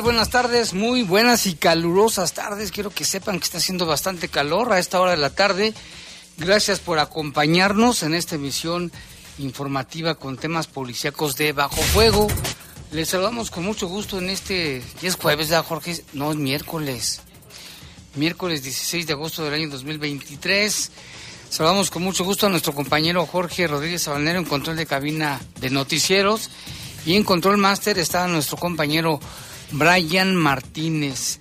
Buenas tardes, muy buenas y calurosas tardes. Quiero que sepan que está haciendo bastante calor a esta hora de la tarde. Gracias por acompañarnos en esta emisión informativa con temas policíacos de Bajo Fuego. Les saludamos con mucho gusto en este... ¿Qué es jueves, Jorge? No, es miércoles. Miércoles 16 de agosto del año 2023. Saludamos con mucho gusto a nuestro compañero Jorge Rodríguez Sabanero en control de cabina de noticieros. Y en control máster está nuestro compañero Brian Martínez.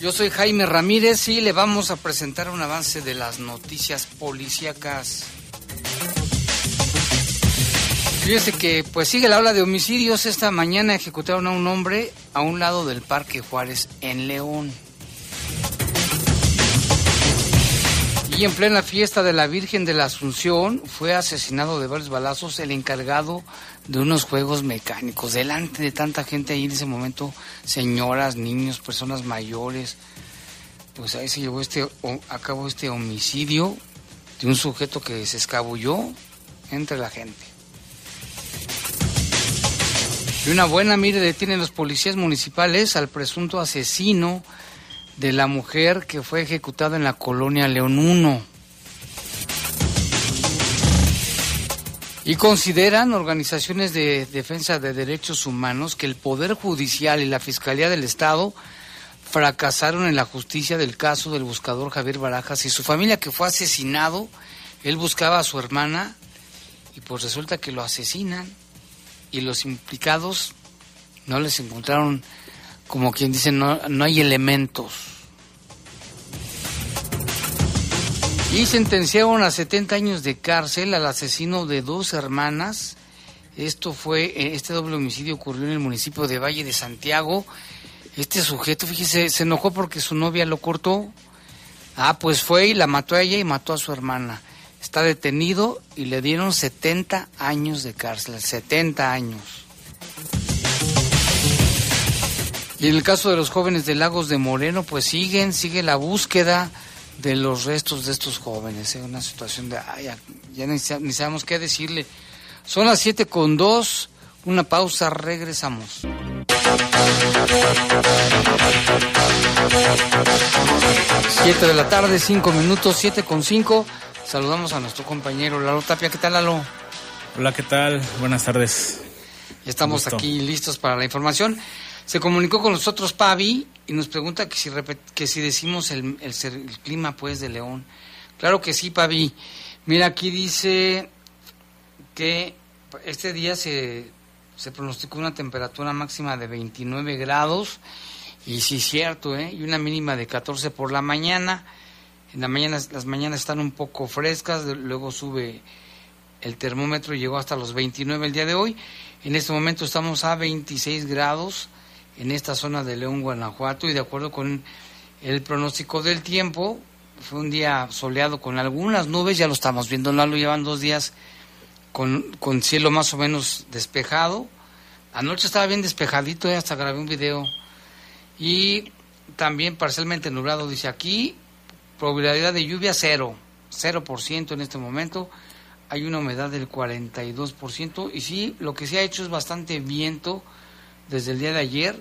Yo soy Jaime Ramírez y le vamos a presentar un avance de las noticias policíacas. Fíjese que pues sigue la ola de homicidios. Esta mañana ejecutaron a un hombre a un lado del Parque Juárez en León. En plena fiesta de la Virgen de la Asunción fue asesinado de varios balazos el encargado de unos juegos mecánicos. Delante de tanta gente ahí en ese momento, señoras, niños, personas mayores. Pues ahí se llevó este, a cabo este homicidio de un sujeto que se escabulló entre la gente. Y una buena mire detienen los policías municipales al presunto asesino de la mujer que fue ejecutada en la colonia León 1. Y consideran organizaciones de defensa de derechos humanos que el Poder Judicial y la Fiscalía del Estado fracasaron en la justicia del caso del buscador Javier Barajas y su familia que fue asesinado. Él buscaba a su hermana y pues resulta que lo asesinan y los implicados no les encontraron, como quien dice, no, no hay elementos. Y sentenciaron a 70 años de cárcel al asesino de dos hermanas. Esto fue, eh, este doble homicidio ocurrió en el municipio de Valle de Santiago. Este sujeto, fíjese, se enojó porque su novia lo cortó. Ah, pues fue y la mató a ella y mató a su hermana. Está detenido y le dieron 70 años de cárcel, 70 años. Y en el caso de los jóvenes de Lagos de Moreno, pues siguen, sigue la búsqueda de los restos de estos jóvenes. Es ¿eh? una situación de, ya, ni, sabemos qué decirle. Son las 7 con 2, una pausa, regresamos. Siete de la tarde, cinco minutos, siete con cinco. Saludamos a nuestro compañero Lalo Tapia. ¿Qué tal, Lalo? Hola, ¿qué tal? Buenas tardes. Estamos aquí listos para la información. Se comunicó con nosotros Pavi y nos pregunta que si, que si decimos el, el, clima pues de León. Claro que sí, Pavi. Mira, aquí dice que este día se, se pronosticó una temperatura máxima de 29 grados y sí cierto, ¿eh? y una mínima de 14 por la mañana. En la mañana las mañanas están un poco frescas, luego sube el termómetro, llegó hasta los 29 el día de hoy. En este momento estamos a 26 grados en esta zona de León, Guanajuato, y de acuerdo con el pronóstico del tiempo, fue un día soleado con algunas nubes, ya lo estamos viendo, no lo llevan dos días con, con cielo más o menos despejado. Anoche estaba bien despejadito, eh, hasta grabé un video. Y también parcialmente nublado, dice aquí, probabilidad de lluvia cero, cero por ciento en este momento. Hay una humedad del 42%. Y sí, lo que se ha hecho es bastante viento desde el día de ayer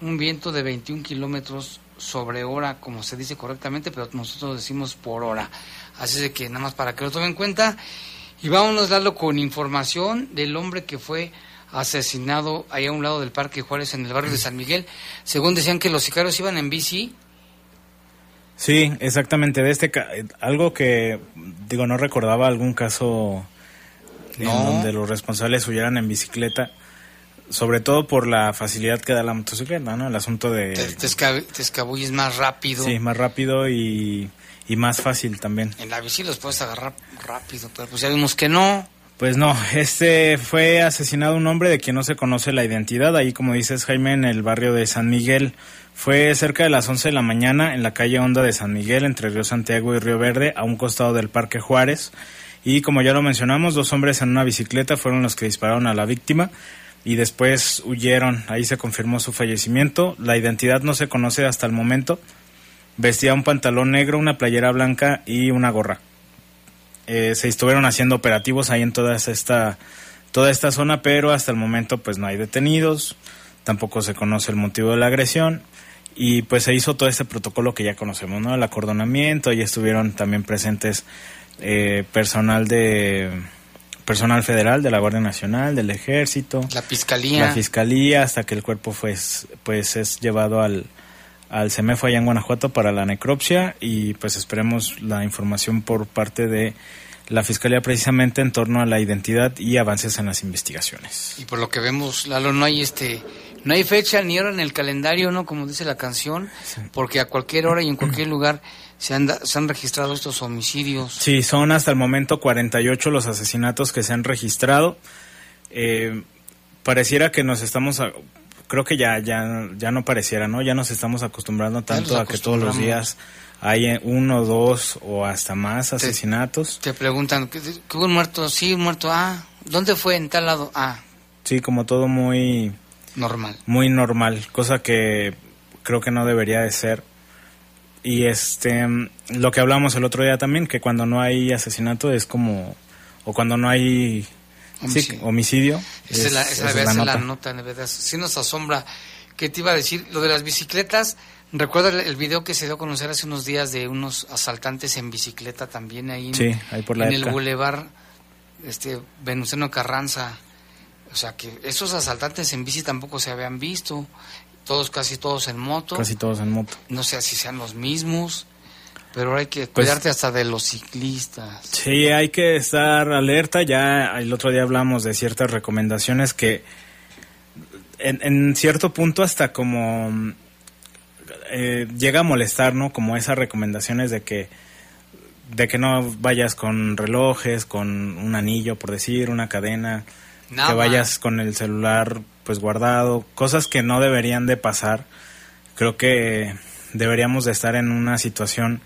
un viento de 21 kilómetros sobre hora, como se dice correctamente, pero nosotros decimos por hora. Así de que nada más para que lo tomen en cuenta. Y vámonos a darlo con información del hombre que fue asesinado ahí a un lado del Parque Juárez en el barrio de San Miguel. Según decían que los sicarios iban en bici. Sí, exactamente. De este algo que digo no recordaba algún caso en donde los responsables huyeran en bicicleta sobre todo por la facilidad que da la motocicleta, ¿no? El asunto de... Te, te, esca- te escabulles más rápido. Sí, más rápido y, y más fácil también. En la bici los puedes agarrar rápido, pero pues ya vimos que no. Pues no, este fue asesinado un hombre de quien no se conoce la identidad, ahí como dices Jaime, en el barrio de San Miguel. Fue cerca de las 11 de la mañana en la calle Honda de San Miguel, entre Río Santiago y Río Verde, a un costado del Parque Juárez. Y como ya lo mencionamos, dos hombres en una bicicleta fueron los que dispararon a la víctima y después huyeron. Ahí se confirmó su fallecimiento. La identidad no se conoce hasta el momento. Vestía un pantalón negro, una playera blanca y una gorra. Eh, se estuvieron haciendo operativos ahí en toda esta toda esta zona, pero hasta el momento pues no hay detenidos, tampoco se conoce el motivo de la agresión y pues se hizo todo este protocolo que ya conocemos, ¿no? El acordonamiento, y estuvieron también presentes eh, personal de personal federal de la Guardia Nacional, del Ejército, La fiscalía. la fiscalía hasta que el cuerpo pues pues es llevado al al CEMEFO allá en Guanajuato para la necropsia y pues esperemos la información por parte de la fiscalía precisamente en torno a la identidad y avances en las investigaciones. Y por lo que vemos, Lalo, no hay este, no hay fecha ni hora en el calendario, ¿no? Como dice la canción, porque a cualquier hora y en cualquier lugar se han, da- se han registrado estos homicidios. Sí, son hasta el momento 48 los asesinatos que se han registrado. Eh, pareciera que nos estamos, a- creo que ya, ya, ya no pareciera, ¿no? Ya nos estamos acostumbrando tanto a que todos los días hay eh, uno, dos o hasta más asesinatos. Te preguntan, ¿qué, qué hubo un muerto? Sí, un muerto. Ah, ¿dónde fue? En tal lado. Ah, Sí, como todo muy, normal. muy normal, cosa que creo que no debería de ser. Y este, lo que hablamos el otro día también, que cuando no hay asesinato es como, o cuando no hay sí, Homicidio. homicidio. Esa es la, es- la ser la nota. nota, de verdad. Sí nos asombra. ¿Qué te iba a decir? Lo de las bicicletas. Recuerda el, el video que se dio a conocer hace unos días de unos asaltantes en bicicleta también ahí en, Sí, ahí por la en el bulevar este, Venustiano Carranza. O sea que esos asaltantes en bici tampoco se habían visto. Todos, casi todos en moto. Casi todos en moto. No sé si sean los mismos. Pero hay que Pues- cuidarte hasta de los ciclistas. Sí, hay que estar alerta. Ya el otro día hablamos de ciertas recomendaciones que en, en cierto punto hasta como eh, llega a molestar, ¿no? Como esas recomendaciones de que de que no vayas con relojes, con un anillo, por decir, una cadena, Nada. que vayas con el celular pues guardado, cosas que no deberían de pasar. Creo que deberíamos de estar en una situación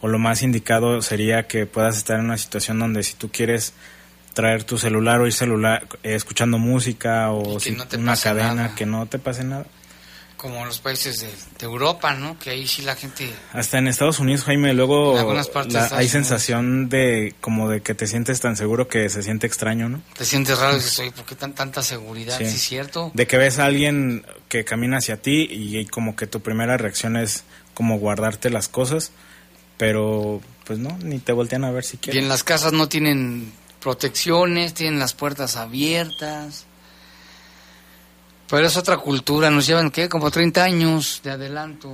o lo más indicado sería que puedas estar en una situación donde si tú quieres traer tu celular o ir celular eh, escuchando música o si- no una cadena nada. que no te pase nada. Como en los países de, de Europa, ¿no? Que ahí sí la gente... Hasta en Estados Unidos, Jaime, luego la- hay sensación de como de que te sientes tan seguro que se siente extraño, ¿no? Te sientes raro y dices, oye, ¿por qué tan, tanta seguridad? Sí. Sí, es cierto. De que ves a alguien que camina hacia ti y, como que tu primera reacción es como guardarte las cosas, pero pues no, ni te voltean a ver si Y quieren. en las casas no tienen protecciones, tienen las puertas abiertas. Pero es otra cultura, nos llevan, ¿qué? Como 30 años de adelanto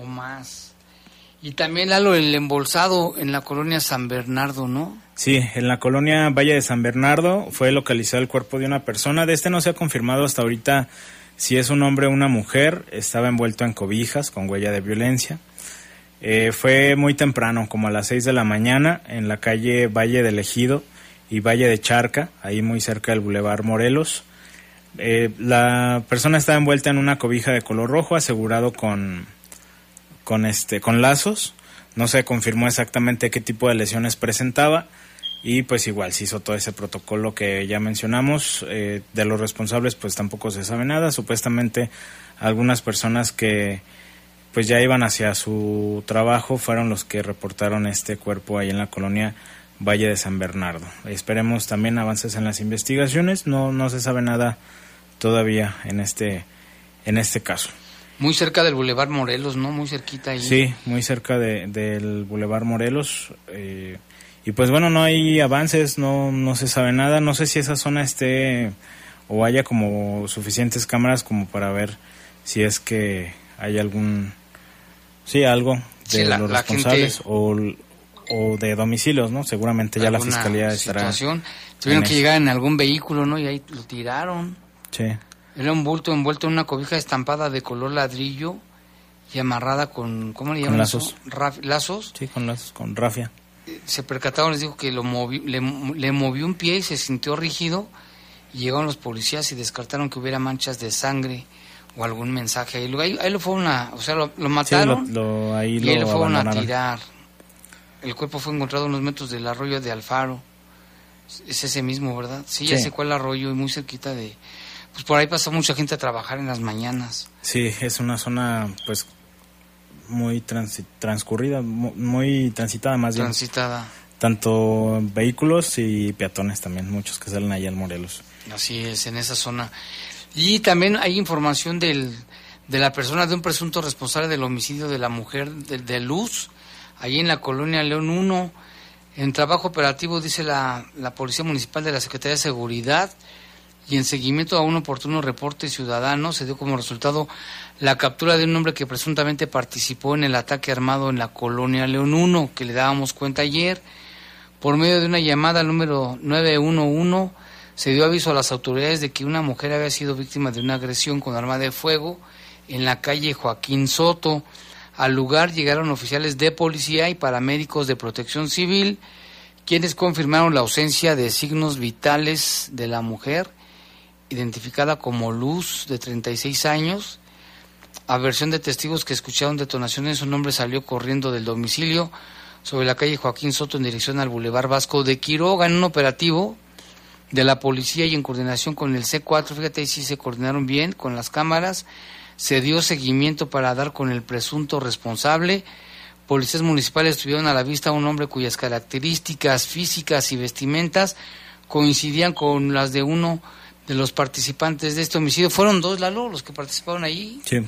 o más. Y también, Lalo, el embolsado en la colonia San Bernardo, ¿no? Sí, en la colonia Valle de San Bernardo fue localizado el cuerpo de una persona. De este no se ha confirmado hasta ahorita si es un hombre o una mujer. Estaba envuelto en cobijas con huella de violencia. Eh, fue muy temprano, como a las 6 de la mañana, en la calle Valle del Ejido y Valle de Charca, ahí muy cerca del Boulevard Morelos. Eh, la persona estaba envuelta en una cobija de color rojo, asegurado con, con, este, con lazos. No se confirmó exactamente qué tipo de lesiones presentaba. Y pues igual se hizo todo ese protocolo que ya mencionamos. Eh, de los responsables pues tampoco se sabe nada. Supuestamente algunas personas que pues ya iban hacia su trabajo fueron los que reportaron este cuerpo ahí en la colonia Valle de San Bernardo. Esperemos también avances en las investigaciones. No, no se sabe nada todavía en este, en este caso. Muy cerca del Boulevard Morelos, ¿no? Muy cerquita ahí. Sí, muy cerca de, del Boulevard Morelos. eh, y pues bueno, no hay avances, no, no se sabe nada. No sé si esa zona esté o haya como suficientes cámaras como para ver si es que hay algún, sí, algo de Sí, la- los responsables gente- o, o de domicilios, ¿no? Seguramente ya la fiscalía estará. situación. Tuvieron que eso. llegar en algún vehículo, ¿no? Y ahí lo tiraron. Sí. Era un bulto envuelto en una cobija estampada de color ladrillo y amarrada con, ¿cómo le Con llaman? lazos. eso? Raf- lazos. Sí, con, las, con rafia. Se percataron, les dijo que lo movi- le, le movió un pie y se sintió rígido. Y llegaron los policías y descartaron que hubiera manchas de sangre o algún mensaje. ahí. Luego, ahí, ahí lo fueron a, o sea, lo, lo Sí, lo, mataron lo- ahí y ahí lo fueron a tirar. El cuerpo fue encontrado a unos metros del arroyo de Alfaro. Es ese mismo, ¿verdad? Sí, ya Sí. sé cuál arroyo y muy cerquita de... Pues por ahí pasa mucha gente a trabajar en las mañanas. Sí, es una zona pues muy transcurrida, mu- muy transitada más bien. Transitada. Tanto vehículos y peatones también, muchos que salen allá al Morelos. Así es, en esa zona. Y también hay información del, de la persona de un presunto responsable del homicidio de la mujer de, de Luz, ahí en la colonia León 1. En trabajo operativo, dice la, la Policía Municipal de la Secretaría de Seguridad, y en seguimiento a un oportuno reporte ciudadano, se dio como resultado la captura de un hombre que presuntamente participó en el ataque armado en la colonia León 1, que le dábamos cuenta ayer. Por medio de una llamada al número 911, se dio aviso a las autoridades de que una mujer había sido víctima de una agresión con arma de fuego en la calle Joaquín Soto. Al lugar llegaron oficiales de policía y paramédicos de protección civil, quienes confirmaron la ausencia de signos vitales de la mujer, identificada como Luz, de 36 años. A versión de testigos que escucharon detonaciones, un hombre salió corriendo del domicilio sobre la calle Joaquín Soto en dirección al Boulevard Vasco de Quiroga en un operativo de la policía y en coordinación con el C4, fíjate ahí sí se coordinaron bien con las cámaras, se dio seguimiento para dar con el presunto responsable. Policías municipales tuvieron a la vista a un hombre cuyas características físicas y vestimentas coincidían con las de uno de los participantes de este homicidio. Fueron dos, Lalo, los que participaron allí. Sí,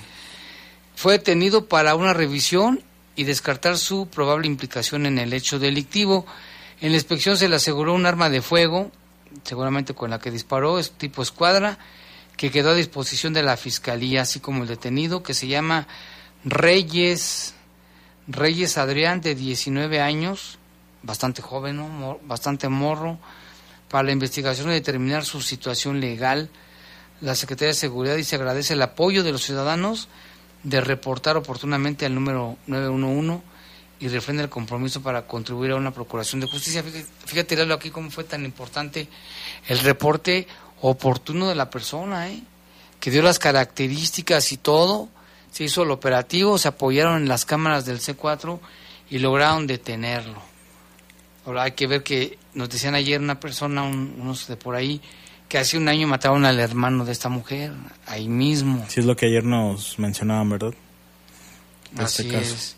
Fue detenido para una revisión y descartar su probable implicación en el hecho delictivo. En la inspección se le aseguró un arma de fuego, seguramente con la que disparó, es tipo escuadra, que quedó a disposición de la fiscalía, así como el detenido, que se llama Reyes, Reyes Adrián, de 19 años, bastante joven, ¿no? Bastante morro, para la investigación y determinar su situación legal. La Secretaría de Seguridad dice agradece el apoyo de los ciudadanos de reportar oportunamente al número 911 y refrenda el compromiso para contribuir a una procuración de justicia. Fíjate, fíjate aquí cómo fue tan importante el reporte oportuno de la persona, ¿eh? que dio las características y todo, se hizo el operativo, se apoyaron en las cámaras del C4 y lograron detenerlo. Ahora hay que ver que nos decían ayer una persona, un- unos de por ahí, que hace un año mataron al hermano de esta mujer, ahí mismo. sí es lo que ayer nos mencionaban, ¿verdad? Este Así caso. es.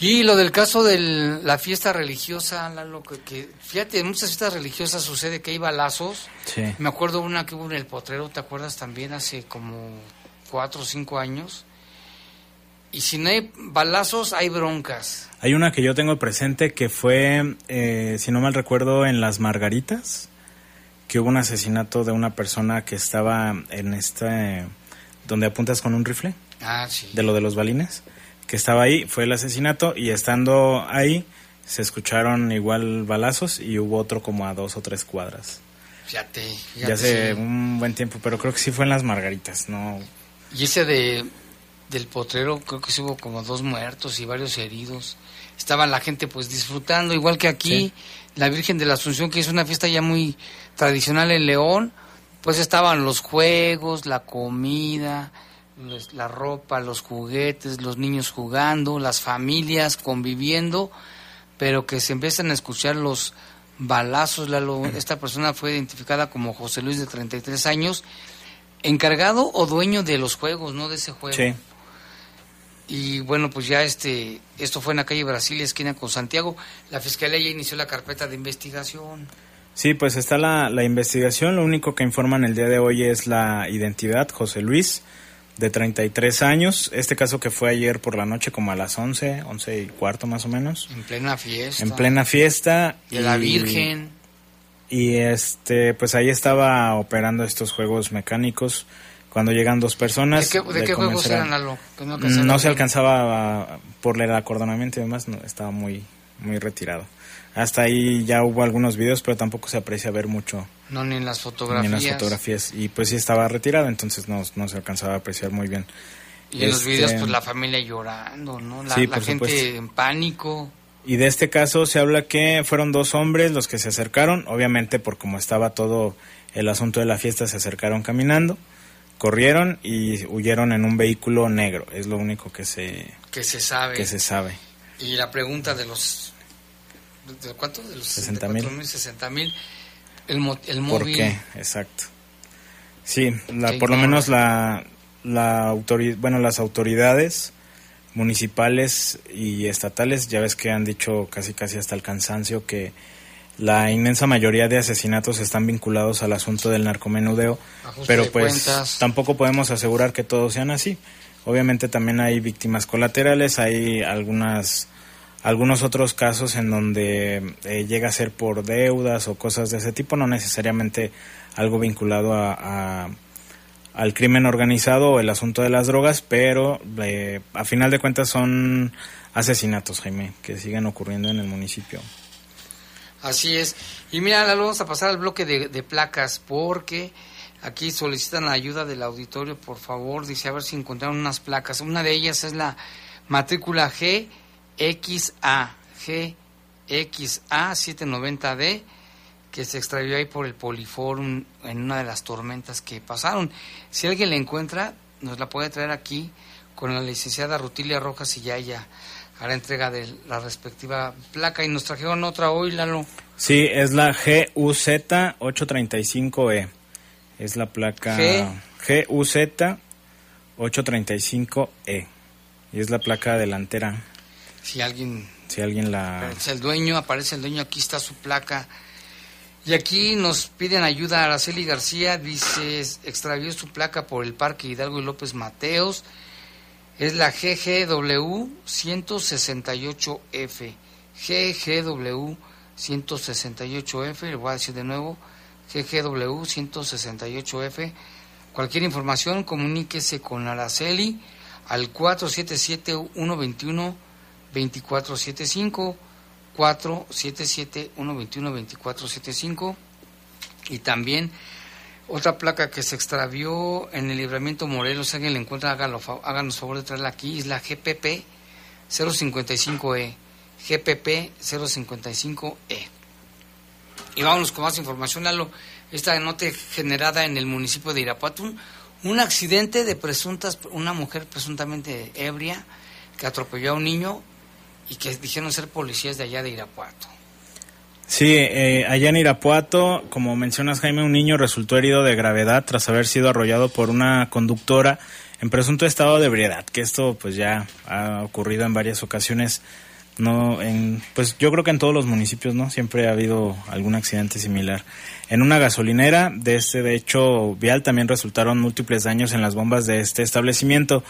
Y lo del caso de la fiesta religiosa, Lalo, que, que, fíjate, en muchas fiestas religiosas sucede que hay balazos. Sí. Me acuerdo una que hubo en el Potrero, ¿te acuerdas también? Hace como cuatro o cinco años. Y si no hay balazos, hay broncas. Hay una que yo tengo presente que fue, eh, si no mal recuerdo, en Las Margaritas, que hubo un asesinato de una persona que estaba en este, donde apuntas con un rifle, Ah, sí. de lo de los balines, que estaba ahí, fue el asesinato y estando ahí se escucharon igual balazos y hubo otro como a dos o tres cuadras. Fíjate, fíjate, Ya hace sí. un buen tiempo, pero creo que sí fue en Las Margaritas, no. Y ese de del potrero, creo que sí hubo como dos muertos y varios heridos. Estaba la gente pues disfrutando, igual que aquí, Sí. la Virgen de la Asunción, que es una fiesta ya muy tradicional en León, pues estaban los juegos, la comida, los- la ropa, los juguetes, los niños jugando, las familias conviviendo, pero que se empiezan a escuchar los balazos. Lalo. Esta persona fue identificada como José Luis de 33 años, encargado o dueño de los juegos, no de ese juego. Sí. Y bueno, pues ya este, esto fue en la calle Brasilia, esquina con Santiago. La fiscalía ya inició la carpeta de investigación. Sí, pues está la, la investigación. Lo único que informan el día de hoy es la identidad, José Luis, de 33 años. Este caso que fue ayer por la noche, como a las 11, 11 y cuarto más o menos. En plena fiesta. En plena fiesta. De la y- Virgen. Y este, pues ahí estaba operando estos juegos mecánicos. Cuando llegan dos ¿De personas. qué, de qué juegos eran, Lalo? No, se alcanzaba a- por el acordonamiento y demás, no, estaba muy, muy retirado. Hasta ahí ya hubo algunos videos, pero tampoco se aprecia ver mucho. No, ni en las fotografías. Ni en las fotografías. Y pues sí estaba retirado, entonces no, no se alcanzaba a apreciar muy bien. Y en los videos, pues la familia llorando, ¿no? La, Sí, la por gente supuesto. en pánico. Y de este caso se habla que fueron dos hombres los que se acercaron, obviamente por como estaba todo el asunto de la fiesta, se acercaron caminando, corrieron y huyeron en un vehículo negro, es lo único que se, que se sabe. que se sabe. Y la pregunta de los... ¿De cuánto? De los 60,000. 64,000, 60 mil. El, mo- el ¿Por móvil. qué? Exacto. Sí, la, por lo menos la, la autori- bueno, las autoridades municipales y estatales ya ves que han dicho casi casi hasta el cansancio que la inmensa mayoría de asesinatos están vinculados al asunto del narcomenudeo, Ajuste pero pues cuentas. tampoco podemos asegurar que todos sean así. Obviamente también hay víctimas colaterales, hay algunas algunos otros casos en donde eh, llega a ser por deudas o cosas de ese tipo, no necesariamente algo vinculado a, a- al crimen organizado o el asunto de las drogas, pero eh, a final de cuentas son asesinatos, Jaime, que siguen ocurriendo en el municipio. Así es. Y mira, Lalo, vamos a pasar al bloque de, placas porque aquí solicitan la ayuda del auditorio, por favor. Dice a ver si encontraron unas placas. Una de ellas es la matrícula GXA, GXA 790D, que se extravió ahí por el Poliforum en una de las tormentas que pasaron. Si alguien la encuentra, nos la puede traer aquí con la licenciada Rutilia Rojas y ya ella hará entrega de la respectiva placa. Y nos trajeron otra hoy, Lalo. Sí, es la GUZ835E. E. Es la placa G. GUZ835E. E. Y es la placa delantera. Si alguien Si alguien la... aparece el dueño, aparece el dueño, aquí está su placa. Y aquí nos piden ayuda a Araceli García, dice, extravió su placa por el Parque Hidalgo y López Mateos. Es la GGW 168F. GGW 168F, le voy a decir de nuevo, GGW 168F. Cualquier información, comuníquese con Araceli al 477-121-2475, 477-121-2475 y también otra placa que se extravió en el libramiento Morelos, si alguien la encuentra, háganos favor de traerla aquí, es la GPP 055E, GPP 055E. Y vámonos con más información, Lalo. Esta nota generada en el municipio de Irapuato, un, un accidente de presuntas, una mujer presuntamente ebria que atropelló a un niño y que dijeron ser policías de allá de Irapuato. Sí, eh, allá en Irapuato, como mencionas Jaime, un niño resultó herido de gravedad tras haber sido arrollado por una conductora en presunto estado de ebriedad, que esto pues ya ha ocurrido en varias ocasiones. No, en, pues yo creo que en todos los municipios, ¿no? Siempre ha habido algún accidente similar. En una gasolinera de este, de hecho, vial también resultaron múltiples daños en las bombas de este establecimiento.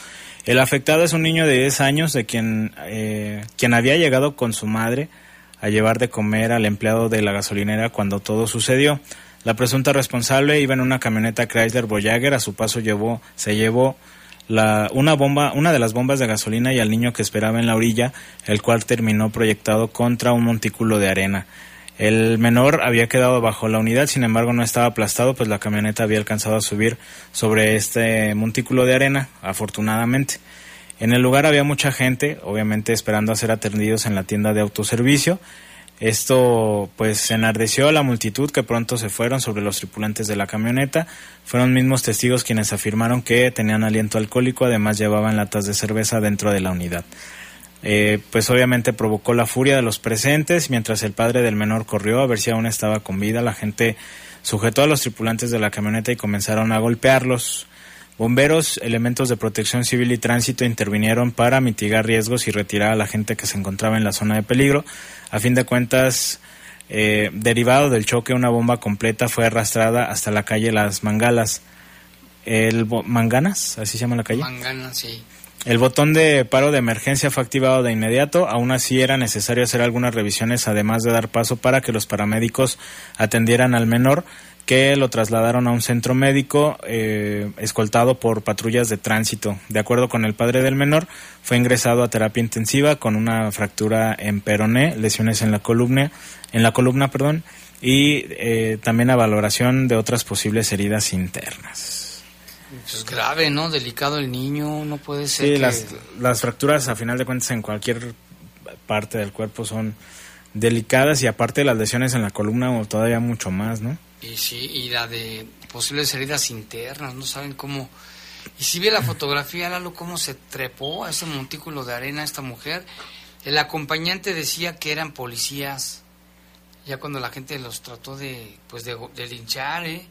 El afectado es un niño de 10 años de quien, eh, quien había llegado con su madre a llevar de comer al empleado de la gasolinera cuando todo sucedió. La presunta responsable iba en una camioneta Chrysler Voyager, a su paso llevó, se llevó la, una bomba, una de las bombas de gasolina y al niño que esperaba en la orilla, el cual terminó proyectado contra un montículo de arena. El menor había quedado bajo la unidad, sin embargo no estaba aplastado, pues la camioneta había alcanzado a subir sobre este montículo de arena, afortunadamente. En el lugar había mucha gente, obviamente esperando a ser atendidos en la tienda de autoservicio. Esto pues enardeció a la multitud que pronto se fueron sobre los tripulantes de la camioneta. Fueron mismos testigos quienes afirmaron que tenían aliento alcohólico, además llevaban latas de cerveza dentro de la unidad. Eh, pues obviamente provocó la furia de los presentes, mientras el padre del menor corrió a ver si aún estaba con vida. La gente sujetó a los tripulantes de la camioneta y comenzaron a golpearlos. Bomberos, elementos de protección civil y tránsito intervinieron para mitigar riesgos y retirar a la gente que se encontraba en la zona de peligro. A fin de cuentas, eh, derivado del choque, una bomba completa fue arrastrada hasta la calle Las Mangalas. El Manganas, así se llama la calle. Mangana, sí. El botón de paro de emergencia fue activado de inmediato, aún así era necesario hacer algunas revisiones además de dar paso para que los paramédicos atendieran al menor que lo trasladaron a un centro médico eh, escoltado por patrullas de tránsito. De acuerdo con el padre del menor, fue ingresado a terapia intensiva con una fractura en peroné, lesiones en la columna, en la columna, perdón, y eh, también a valoración de otras posibles heridas internas. Es grave, ¿no? Delicado el niño, no puede ser. Sí, que- las, las fracturas a final de cuentas en cualquier parte del cuerpo son delicadas y aparte las lesiones en la columna todavía mucho más, ¿no? Y sí, y la de posibles heridas internas, no saben cómo. Y si ve la fotografía, Lalo, cómo se trepó a ese montículo de arena esta mujer. El acompañante decía que eran policías. Ya cuando la gente los trató de, pues de, linchar, ¿eh?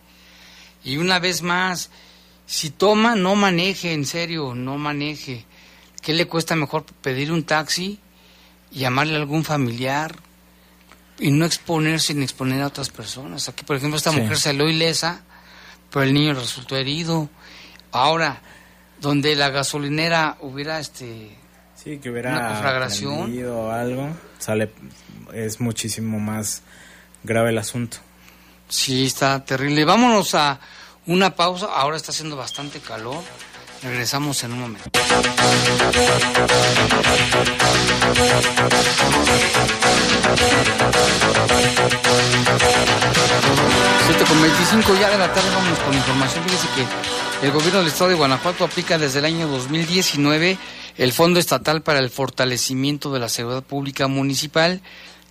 Y una vez más, si toma, no maneje, en serio, no maneje. ¿Qué le cuesta mejor pedir un taxi llamarle a algún familiar y no exponerse ni exponer a otras personas? Aquí, por ejemplo, esta Sí. mujer salió ilesa, pero el niño resultó herido. Ahora, donde la gasolinera hubiera este Sí, que hubiera Una conflagración. o algo, sale es muchísimo más grave el asunto. Sí, está terrible. Vámonos a una pausa. Ahora está haciendo bastante calor. Regresamos en un momento. 7 con 25 ya de la tarde vamos con información. Fíjese que el gobierno del estado de Guanajuato aplica desde el año 2019 el Fondo Estatal para el Fortalecimiento de la Seguridad Pública Municipal,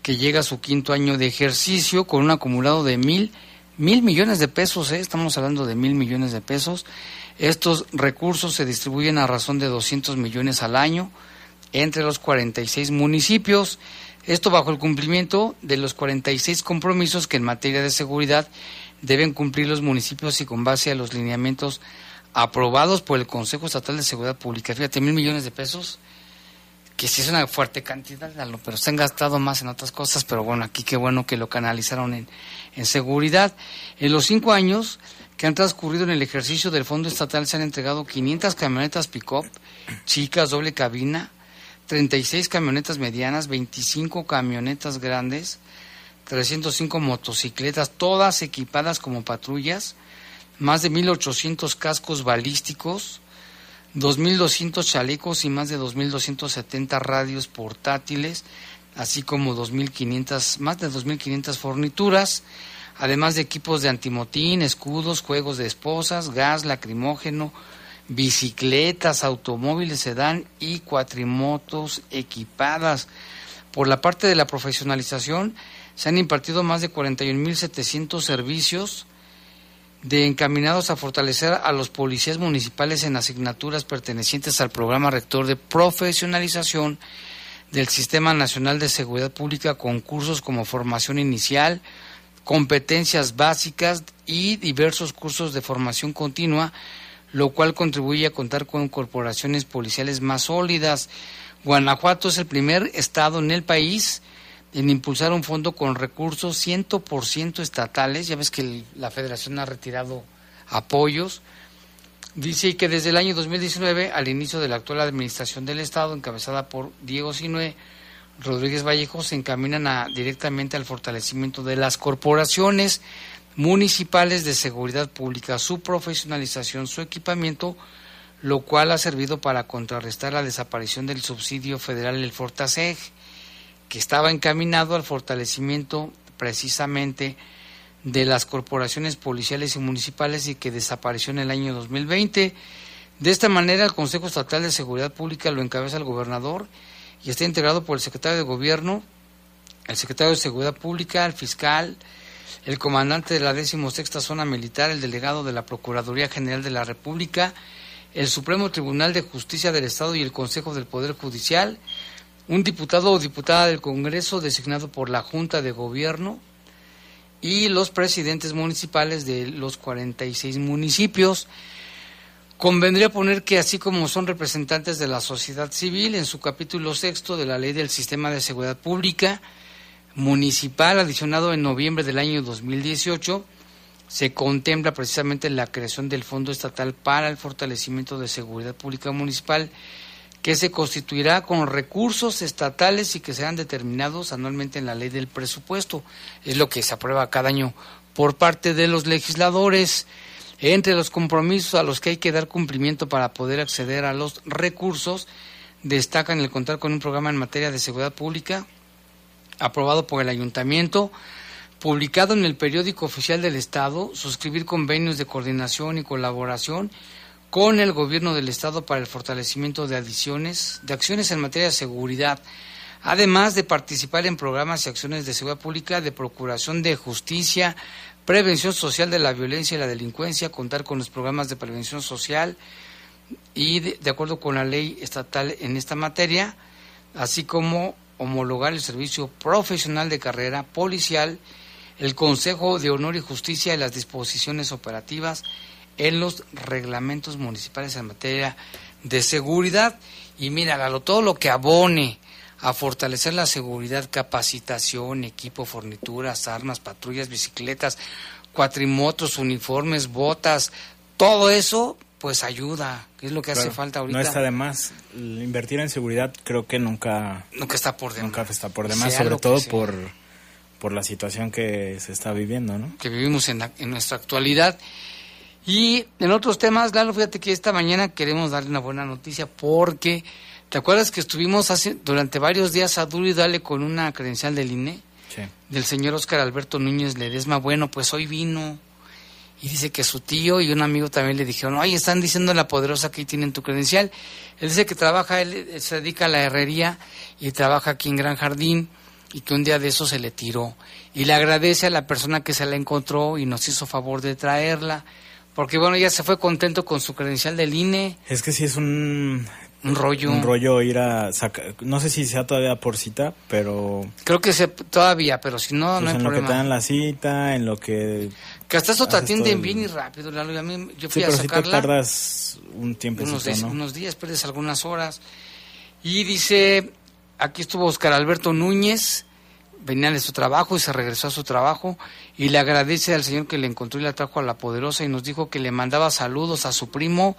que llega a su quinto año de ejercicio con un acumulado de mil, mil millones de pesos, ¿eh? estamos hablando de mil millones de pesos. Estos recursos se distribuyen a razón de 200 millones al año entre los 46 municipios. Esto bajo el cumplimiento de los 46 compromisos que en materia de seguridad deben cumplir los municipios y con base a los lineamientos aprobados por el Consejo Estatal de Seguridad Pública. Fíjate, mil millones de pesos, que sí es una fuerte cantidad, pero se han gastado más en otras cosas, pero bueno, aquí qué bueno que lo canalizaron en, en seguridad. En los cinco años que han transcurrido en el ejercicio del Fondo Estatal se han entregado 500 camionetas pick-up, chicas, doble cabina, 36 camionetas medianas, 25 camionetas grandes, 305 motocicletas, todas equipadas como patrullas, más de 1.800 cascos balísticos, 2.200 chalecos y más de 2.270 radios portátiles, así como 2.500, más de 2.500 fornituras, además de equipos de antimotín, escudos, juegos de esposas, gas lacrimógeno, bicicletas, automóviles sedán y cuatrimotos equipadas. Por la parte de la profesionalización, se han impartido más de 41.700 servicios de encaminados a fortalecer a los policías municipales en asignaturas pertenecientes al programa rector de profesionalización del Sistema Nacional de Seguridad Pública con cursos como formación inicial, competencias básicas y diversos cursos de formación continua, lo cual contribuye a contar con corporaciones policiales más sólidas. Guanajuato es el primer estado en el país en impulsar un fondo con recursos 100% estatales. Ya ves que la federación ha retirado apoyos. Dice que desde el año 2019, al inicio de la actual administración del Estado, encabezada por Diego Sinue Rodríguez Vallejo, se encaminan a, directamente al fortalecimiento de las corporaciones municipales de seguridad pública, su profesionalización, su equipamiento, lo cual ha servido para contrarrestar la desaparición del subsidio federal, el Fortaseg, que estaba encaminado al fortalecimiento precisamente de las corporaciones policiales y municipales y que desapareció en el año 2020. De esta manera, el Consejo Estatal de Seguridad Pública lo encabeza el gobernador y está integrado por el secretario de Gobierno, el secretario de Seguridad Pública, el fiscal, el comandante de la 16 Zona Militar, el delegado de la Procuraduría General de la República, el Supremo Tribunal de Justicia del Estado y el Consejo del Poder Judicial, un diputado o diputada del Congreso designado por la Junta de Gobierno y los presidentes municipales de los 46 municipios. Convendría poner que así como son representantes de la sociedad civil, en su capítulo sexto de la Ley del Sistema de Seguridad Pública Municipal, adicionado en noviembre del año 2018, se contempla precisamente la creación del Fondo Estatal para el Fortalecimiento de Seguridad Pública Municipal, que se constituirá con recursos estatales y que serán determinados anualmente en la ley del presupuesto. Es lo que se aprueba cada año por parte de los legisladores. Entre los compromisos a los que hay que dar cumplimiento para poder acceder a los recursos, destacan el contar con un programa en materia de seguridad pública aprobado por el ayuntamiento, publicado en el periódico oficial del Estado, suscribir convenios de coordinación y colaboración con el gobierno del Estado para el fortalecimiento de adiciones, de acciones en materia de seguridad, además de participar en programas y acciones de seguridad pública, de procuración de justicia, prevención social de la violencia y la delincuencia, contar con los programas de prevención social y de, acuerdo con la ley estatal en esta materia, así como homologar el servicio profesional de carrera policial, el Consejo de Honor y Justicia y las disposiciones operativas en los reglamentos municipales en materia de seguridad. Y mira, todo lo que abone a fortalecer la seguridad, capacitación, equipo, fornituras, armas, patrullas, bicicletas, cuatrimotos, uniformes, botas, todo eso pues ayuda, que es lo que hace falta ahorita. No está de más. Invertir en seguridad creo que nunca... Nunca está por demás. Nunca está por demás, sobre todo por, por la situación que se está viviendo, ¿no? Que vivimos en, en nuestra actualidad. Y en otros temas, Lalo, fíjate que esta mañana queremos darle una buena noticia porque ¿Te acuerdas que estuvimos hace, durante varios días a duro y dale con una credencial del INE? Sí. Del señor Óscar Alberto Núñez Ledesma. Bueno, pues hoy vino y dice que su tío y un amigo también le dijeron, ay, están diciendo la poderosa que ahí tienen tu credencial. Él dice que trabaja, él se dedica a la herrería y trabaja aquí en Gran Jardín y que un día de eso se le tiró. Y le agradece a la persona que se la encontró y nos hizo favor de traerla. Porque bueno, ya se fue contento con su credencial del INE. Es que sí es un un rollo. Un rollo ir a sacar. No sé si sea todavía por cita, pero. Creo que se, todavía, pero si no, no pues hay en problema. lo que te dan la cita, en lo que. Que hasta eso te atienden bien y rápido. A mí, yo fui sí, a pero sacarla. Si te tardas un tiempo. Unos, días, unos días, pierdes algunas horas. Y dice: aquí estuvo Oscar Alberto Núñez. Venía de su trabajo y se regresó a su trabajo y le agradece al Señor que le encontró y la trajo a la poderosa y nos dijo que le mandaba saludos a su primo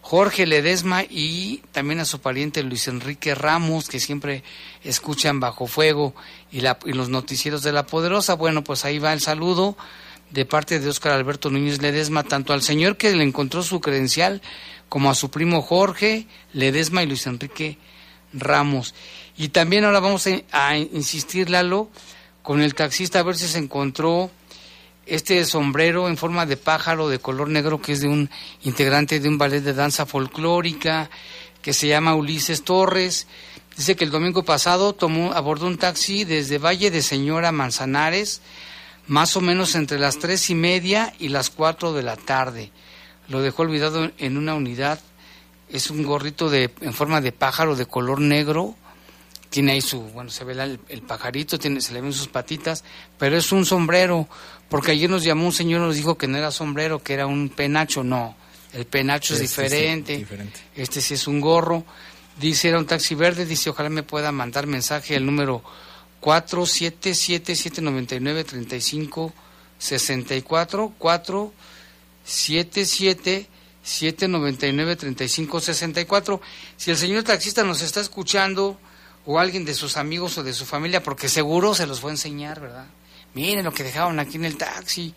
Jorge Ledesma y también a su pariente Luis Enrique Ramos, que siempre escuchan Bajo Fuego y, la, y los noticieros de La Poderosa. Bueno, pues ahí va el saludo de parte de Óscar Alberto Núñez Ledesma, tanto al señor que le encontró su credencial, como a su primo Jorge Ledesma y Luis Enrique Ramos. Y también ahora vamos a, a insistir, Lalo, con el taxista a ver si se encontró este sombrero en forma de pájaro de color negro que es de un integrante de un ballet de danza folclórica que se llama Ulises Torres. Dice que el domingo pasado tomó, abordó un taxi desde Valle de Señora Manzanares, más o menos entre las tres y media y las cuatro de la tarde. Lo dejó olvidado en una unidad. Es un gorrito de, en forma de pájaro de color negro. Tiene ahí su, bueno, se ve el, el pajarito, tiene, se le ven sus patitas, pero es un sombrero porque ayer nos llamó un señor y nos dijo que no era sombrero, que era un penacho. No, el penacho es este diferente. Este sí es un gorro. Dice, era un taxi verde. Dice, ojalá me pueda mandar mensaje al número 477-799-3564. 477-799-3564. Si el señor taxista nos está escuchando, o alguien de sus amigos o de su familia, porque seguro se los fue a enseñar, ¿verdad? Miren lo que dejaron aquí en el taxi,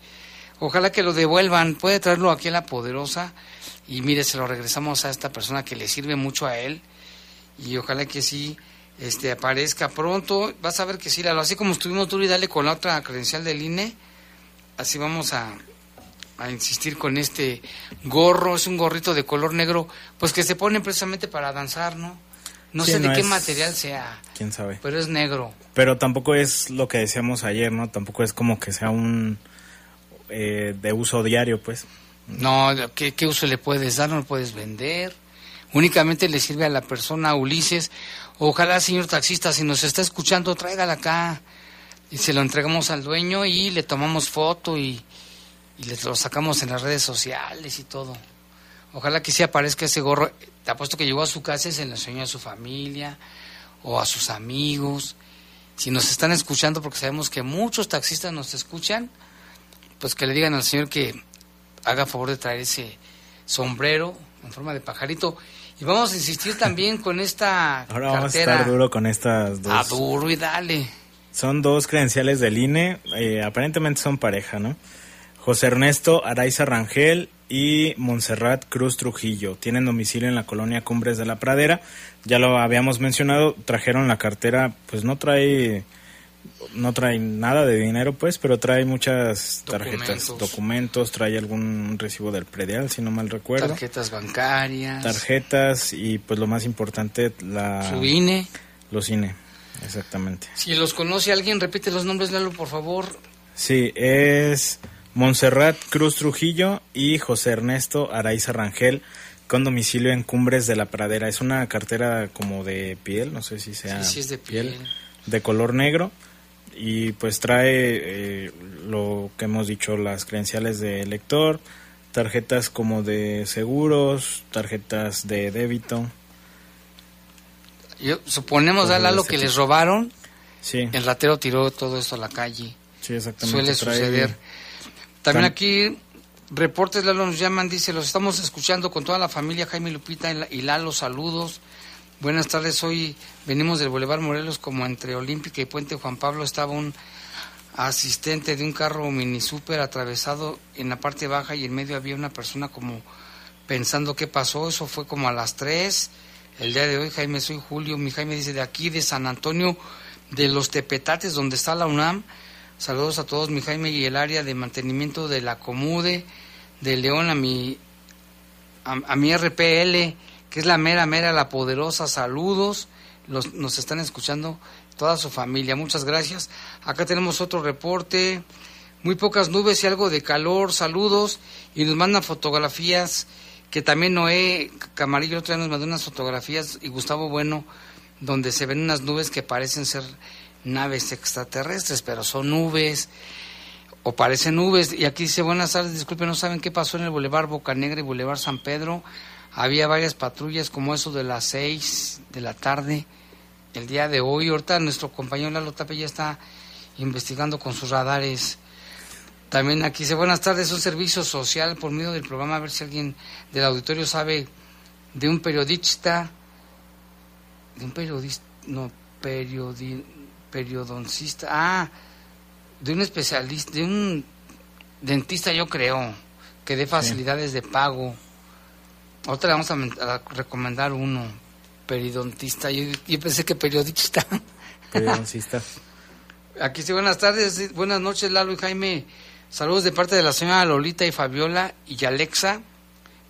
ojalá que lo devuelvan, puede traerlo aquí a la poderosa. Y mire, se lo regresamos a esta persona que le sirve mucho a él. Y ojalá que sí este aparezca pronto, vas a ver que sí, así como estuvimos tú y dale con la otra credencial del INE, así vamos a, a insistir con este gorro, es un gorrito de color negro, pues que se pone precisamente para danzar, ¿no? No sé de qué material sea. Quién sabe. Pero es negro. Pero tampoco es lo que decíamos ayer, ¿no? Tampoco es como que sea un eh, de uso diario, pues. No, ¿qué, ¿qué uso le puedes dar? No lo puedes vender. Únicamente le sirve a la persona Ulises. Ojalá, señor taxista, si nos está escuchando, tráigala acá. Y se lo entregamos al dueño y le tomamos foto y, y le lo sacamos en las redes sociales y todo. Ojalá que sí aparezca ese gorro. Te apuesto que llegó a su casa y se lo enseñó a su familia o a sus amigos. Si nos están escuchando, porque sabemos que muchos taxistas nos escuchan, pues que le digan al señor que haga favor de traer ese sombrero en forma de pajarito. Y vamos a insistir también con esta Ahora vamos a estar duro con estas dos. A duro y dale. Son dos credenciales del INE, eh, aparentemente son pareja, ¿no? José Ernesto Araiza Rangel y Montserrat Cruz Trujillo. Tienen domicilio en la colonia Cumbres de la Pradera. Ya lo habíamos mencionado, trajeron la cartera, pues no trae no trae nada de dinero pues, pero trae muchas tarjetas, Documentos. documentos, trae algún recibo del predial, si no mal recuerdo. Tarjetas bancarias. Tarjetas y pues lo más importante, la Su INE. los INE, exactamente. Si los conoce alguien, repite los nombres, Lalo, por favor. Sí, es Montserrat Cruz Trujillo y José Ernesto Araiza Rangel con domicilio en Cumbres de la Pradera. Es una cartera como de piel, no sé si sea Sí, sí es de piel. de color negro y pues trae eh, lo que hemos dicho, las credenciales de lector, tarjetas como de seguros, tarjetas de débito. Yo, suponemos, a Lalo, este que les robaron. Sí, El ratero tiró todo esto a la calle. sí, exactamente. Suele trae- suceder. También Tam- aquí, reportes Lalo nos llaman, dice, los estamos escuchando con toda la familia, Jaime Lupita y La- y Lalo, saludos. Buenas tardes, hoy venimos del Boulevard Morelos, como entre Olímpica y Puente Juan Pablo estaba un asistente de un carro mini super atravesado en la parte baja y en medio había una persona como pensando qué pasó, eso fue como a las 3. El día de hoy, Jaime, soy Julio, mi Jaime dice de aquí, de San Antonio, de los Tepetates, donde está la UNAM. Saludos a todos, mi Jaime, y el área de mantenimiento de la Comude, de León a mi, a, mi RPL, que es la mera, mera, la poderosa. Saludos, los, nos están escuchando toda su familia. Muchas gracias. Acá tenemos otro reporte. Muy pocas nubes y algo de calor. Saludos. Y nos mandan fotografías que también Noé Camarillo otra vez nos mandó unas fotografías y Gustavo Bueno donde se ven unas nubes que parecen ser naves extraterrestres, pero son nubes o parecen nubes. Y aquí dice, buenas tardes, disculpen, no saben qué pasó en el Boulevard Bocanegra y Boulevard San Pedro. Había varias patrullas como eso de las seis de la tarde el día de hoy. Ahorita nuestro compañero Lalo Tape ya está investigando con sus radares. También aquí dice, buenas tardes, un servicio social por medio del programa, a ver si alguien del auditorio sabe de un periodista, de un periodista, no, periodi, periodoncista, ah, de un especialista, de un dentista yo creo, que dé facilidades de pago. Ahorita le vamos a, men- a recomendar uno, periodontista, yo, yo pensé que periodista. Periodoncista. Aquí sí, buenas tardes, buenas noches Lalo y Jaime. Saludos de parte de la señora Lolita y Fabiola y Alexa.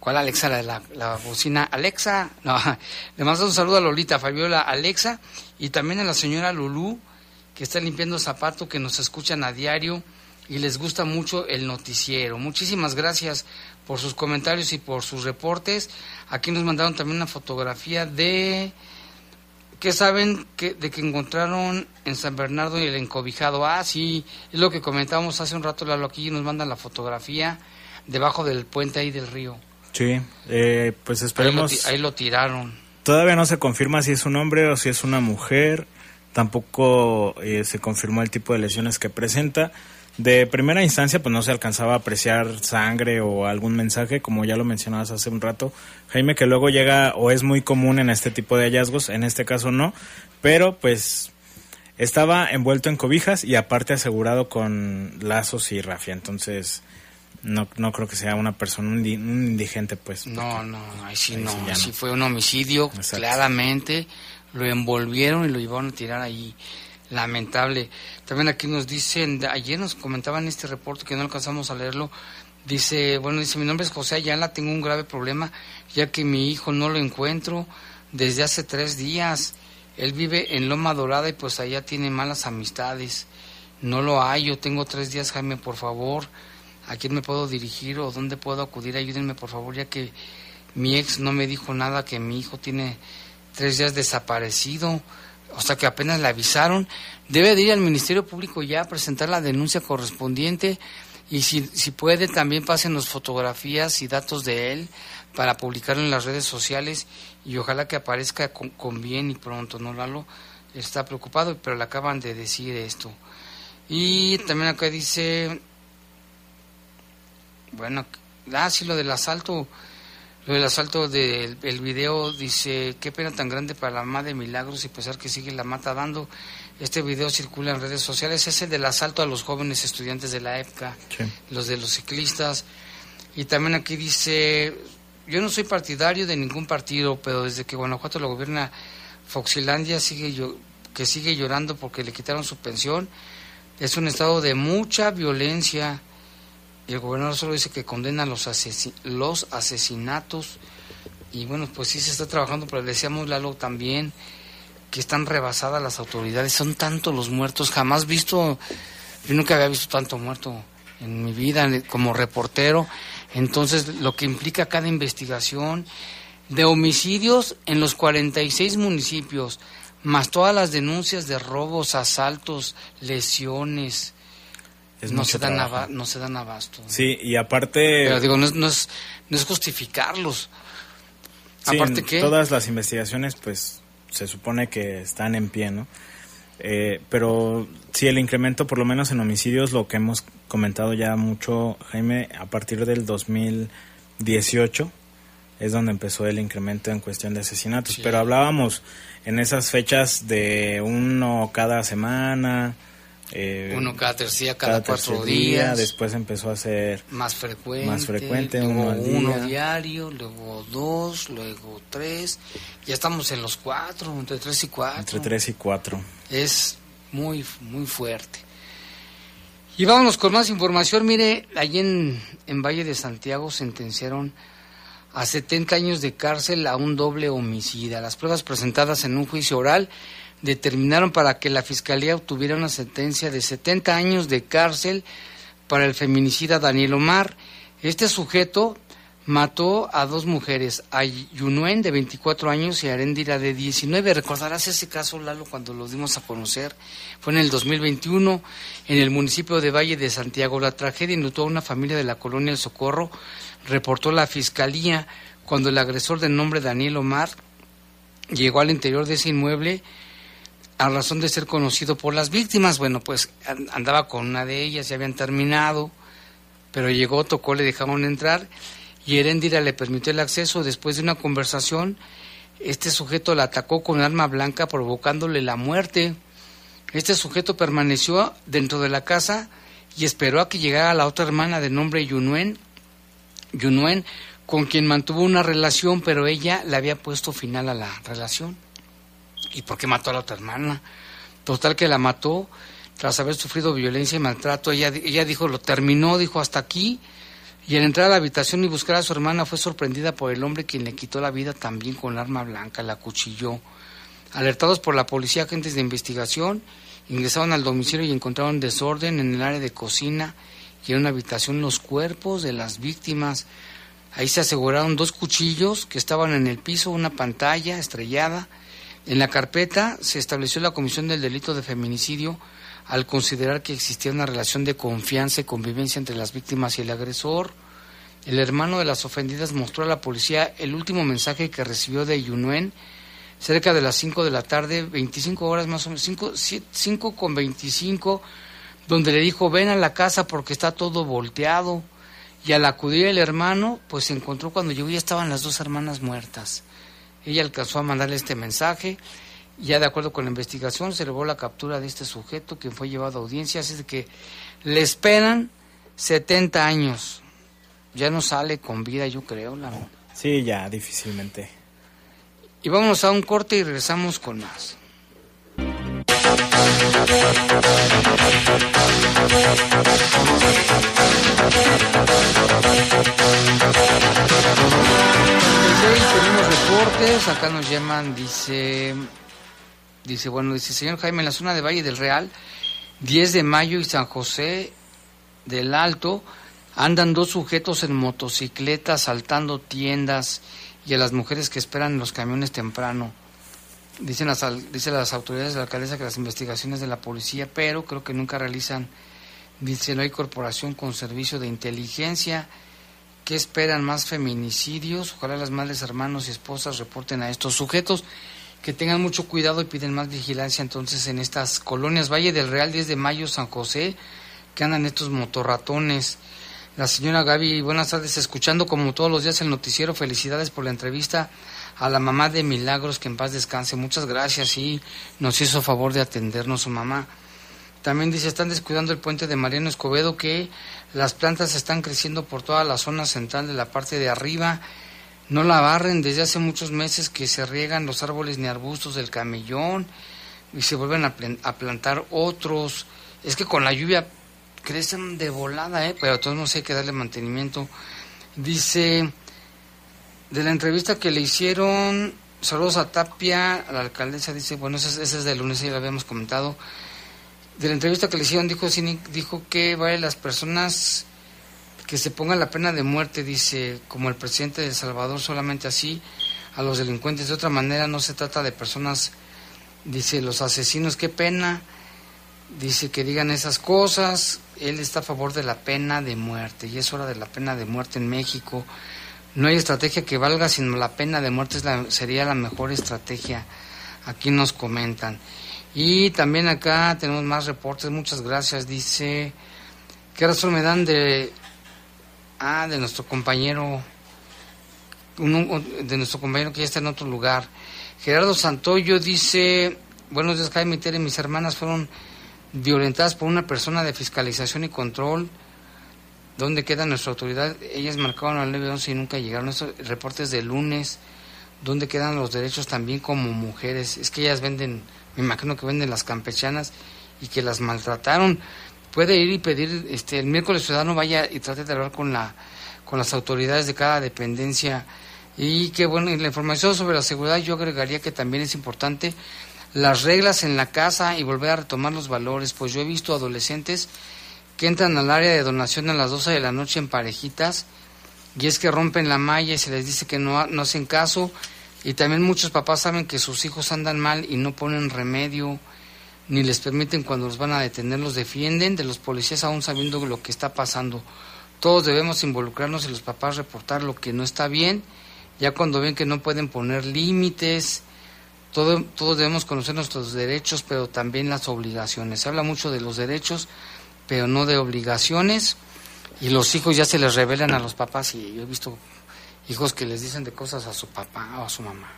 ¿Cuál Alexa? La de la, la bocina. Alexa. No, le mando un saludo a Lolita, Fabiola, Alexa y también a la señora Lulú que está limpiando zapato, que nos escuchan a diario y les gusta mucho el noticiero. Muchísimas gracias por sus comentarios y por sus reportes. Aquí nos mandaron también una fotografía de ¿Qué saben que, de que encontraron en San Bernardo y el encobijado? Ah, sí, es lo que comentábamos hace un rato, Lalo, aquí nos mandan la fotografía debajo del puente ahí del río. Sí, eh, pues Ahí lo, esperemos. ahí lo tiraron. Todavía no se confirma si es un hombre o si es una mujer. Tampoco eh, se confirmó el tipo de lesiones que presenta. De primera instancia, pues no se alcanzaba a apreciar sangre o algún mensaje, como ya lo mencionabas hace un rato, Jaime, que luego llega o es muy común en este tipo de hallazgos, en este caso no, pero pues estaba envuelto en cobijas y aparte asegurado con lazos y rafia, entonces no, no creo que sea una persona, un, indi- un indigente, pues. No, no, ahí sí Ahí no, sí ahí fue un homicidio, Exacto. claramente. Lo envolvieron y lo llevaron a tirar ahí. Lamentable. También aquí nos dicen, ayer nos comentaban este reporte que no alcanzamos a leerlo. Dice, bueno, dice, mi nombre es José Ayala, tengo un grave problema ya que mi hijo no lo encuentro desde hace tres días. Él vive en Loma Dorada y pues allá tiene malas amistades. No lo hay, yo tengo tres días, Jaime, por favor. ¿A quién me puedo dirigir o dónde puedo acudir? Ayúdenme, por favor, ya que mi ex no me dijo nada, que mi hijo tiene tres días desaparecido, o sea que apenas le avisaron. Debe de ir al Ministerio Público ya a presentar la denuncia correspondiente y si, si puede también pásenos fotografías y datos de él para publicarlo en las redes sociales y ojalá que aparezca con, con bien y pronto, ¿no, Lalo? Está preocupado, pero le acaban de decir esto. Y también acá dice, bueno, ah, sí, lo del asalto. Lo del asalto del el video dice, qué pena tan grande para la mamá de Milagros y pesar que sigue la mata dando. Este video circula en redes sociales, es el del asalto a los jóvenes estudiantes de la EPCA, los de los ciclistas. Y también aquí dice, yo no soy partidario de ningún partido, pero desde que Guanajuato lo gobierna Foxilandia, sigue yo, que sigue llorando porque le quitaron su pensión. Es un estado de mucha violencia y el gobernador solo dice que condena los, los asesinatos. Y bueno, pues sí se está trabajando, pero le decíamos Lalo también que están rebasadas las autoridades, son tantos los muertos, jamás visto, yo nunca había visto tanto muerto en mi vida como reportero, entonces lo que implica cada investigación de homicidios en los 46 municipios, más todas las denuncias de robos, asaltos, lesiones, no, se dan no se dan abasto. Sí, y aparte... Pero digo, no es, no es, no es justificarlos. aparte que... Todas las investigaciones, pues, se supone que están en pie, ¿no? Eh, pero sí, el incremento, por lo menos en homicidios, lo que hemos comentado ya mucho, Jaime, a partir del 2018 es donde empezó el incremento en cuestión de asesinatos. Pero hablábamos en esas fechas de uno cada semana, eh, Uno cada tercera, cada, cuatro días. Después empezó a ser más frecuente. Más frecuente, uno, uno diario, luego dos, luego tres. Ya estamos en los cuatro, entre tres y cuatro. Entre tres y cuatro. Es muy, muy fuerte. Y vámonos con más información. Mire, allí en, en Valle de Santiago sentenciaron a 70 años de cárcel a un doble homicida. Las pruebas presentadas en un juicio oral determinaron para que la Fiscalía obtuviera una sentencia de 70 años de cárcel para el feminicida Daniel Omar. Este sujeto mató a dos mujeres, a Yunuen de 24 años y a Arendira de 19. Recordarás ese caso, Lalo, cuando lo dimos a conocer. Fue en el 2021 en el municipio de Valle de Santiago. La tragedia inundó a una familia de la colonia El Socorro, reportó la fiscalía cuando el agresor de nombre Daniel Omar llegó al interior de ese inmueble a razón de ser conocido por las víctimas. Bueno, pues andaba con una de ellas, ya habían terminado, pero llegó, tocó, le dejaron entrar y Herendira le permitió el acceso. Después de una conversación, este sujeto la atacó con arma blanca provocándole la muerte. Este sujeto permaneció dentro de la casa y esperó a que llegara la otra hermana de nombre Yunuen, Yunuen con quien mantuvo una relación, pero ella le había puesto final a la relación. ¿Y por qué mató a la otra hermana? Total que la mató tras haber sufrido violencia y maltrato. Ella, ella dijo, lo terminó, dijo hasta aquí. Y al entrar a la habitación y buscar a su hermana fue sorprendida por el hombre quien le quitó la vida también con arma blanca, la cuchilló. Alertados por la policía, agentes de investigación ingresaron al domicilio y encontraron desorden en el área de cocina y en una habitación los cuerpos de las víctimas. Ahí se aseguraron dos cuchillos que estaban en el piso, una pantalla estrellada en la carpeta se estableció la comisión del delito de feminicidio al considerar que existía una relación de confianza y convivencia entre las víctimas y el agresor. El hermano de las ofendidas mostró a la policía el último mensaje que recibió de Yunuen cerca de las 5 de la tarde, 25 horas más o menos, 5, con 25, donde le dijo, ven a la casa porque está todo volteado. Y al acudir el hermano, pues se encontró cuando llegó ya estaban las dos hermanas muertas. Ella alcanzó a mandarle este mensaje. Ya de acuerdo con la investigación, se logró la captura de este sujeto, quien fue llevado a audiencia. Así de que le esperan 70 años. Ya no sale con vida, yo creo. La... Sí, ya, difícilmente. Y vamos a un corte y regresamos con más. Acá nos llaman, dice, dice, bueno, dice, señor Jaime, en la zona de Valle del Real, 10 de mayo y San José del Alto, andan dos sujetos en motocicleta saltando tiendas y a las mujeres que esperan en los camiones temprano. Dicen las, dicen las autoridades de la alcaldesa que las investigaciones de la policía, pero creo que nunca realizan, dice, no hay corporación con servicio de inteligencia ¿Qué esperan más feminicidios? Ojalá las madres, hermanos y esposas reporten a estos sujetos que tengan mucho cuidado y piden más vigilancia entonces en estas colonias Valle del Real 10 de Mayo, San José, que andan estos motorratones. La señora Gaby, buenas tardes, escuchando como todos los días el noticiero, felicidades por la entrevista a la mamá de Milagros, que en paz descanse. Muchas gracias y nos hizo favor de atendernos su mamá. También dice, están descuidando el puente de Mariano Escobedo, que las plantas están creciendo por toda la zona central de la parte de arriba. No la barren desde hace muchos meses que se riegan los árboles ni arbustos del camellón y se vuelven a, plantar otros. Es que con la lluvia crecen de volada, ¿eh? pero a todos no sé hay que darle mantenimiento. Dice, de la entrevista que le hicieron, saludos a Tapia, la alcaldesa dice, bueno, ese, es de lunes, ya lo habíamos comentado. De la entrevista que le hicieron, dijo, dijo que vale las personas que se pongan la pena de muerte, dice, como el presidente de El Salvador, solamente así, a los delincuentes. De otra manera, no se trata de personas, dice, los asesinos, qué pena dice que digan esas cosas. Él está a favor de la pena de muerte y es hora de la pena de muerte en México. No hay estrategia que valga, sino la pena de muerte es la, sería la mejor estrategia. Aquí nos comentan. Y también acá tenemos más reportes. Muchas gracias. Dice, ¿qué razón me dan de, ah, de nuestro compañero, de nuestro compañero que ya está en otro lugar? Gerardo Santoyo dice, buenos días, Jaime Tere, mis hermanas fueron violentadas por una persona de fiscalización y control. ¿Dónde queda nuestra autoridad? Ellas marcaron al 911 y nunca llegaron. Estos reportes de lunes, ¿dónde quedan los derechos también como mujeres? Es que ellas venden, me imagino que venden las campechanas y que las maltrataron. Puede ir y pedir, este, el miércoles ciudadano vaya y trate de hablar con la, con las autoridades de cada dependencia. Y que bueno, la información sobre la seguridad yo agregaría que también es importante las reglas en la casa y volver a retomar los valores, pues yo he visto adolescentes que entran al área de donación a las 12 de la noche en parejitas y es que rompen la malla y se les dice que no, no hacen caso y también muchos papás saben que sus hijos andan mal y no ponen remedio ni les permiten cuando los van a detener, los defienden de los policías aún sabiendo lo que está pasando. Todos debemos involucrarnos y los papás reportar lo que no está bien, ya cuando ven que no pueden poner límites, todo, todos debemos conocer nuestros derechos, pero también las obligaciones. Se habla mucho de los derechos, pero no de obligaciones. Y los hijos ya se les revelan a los papás y yo he visto hijos que les dicen de cosas a su papá o a su mamá.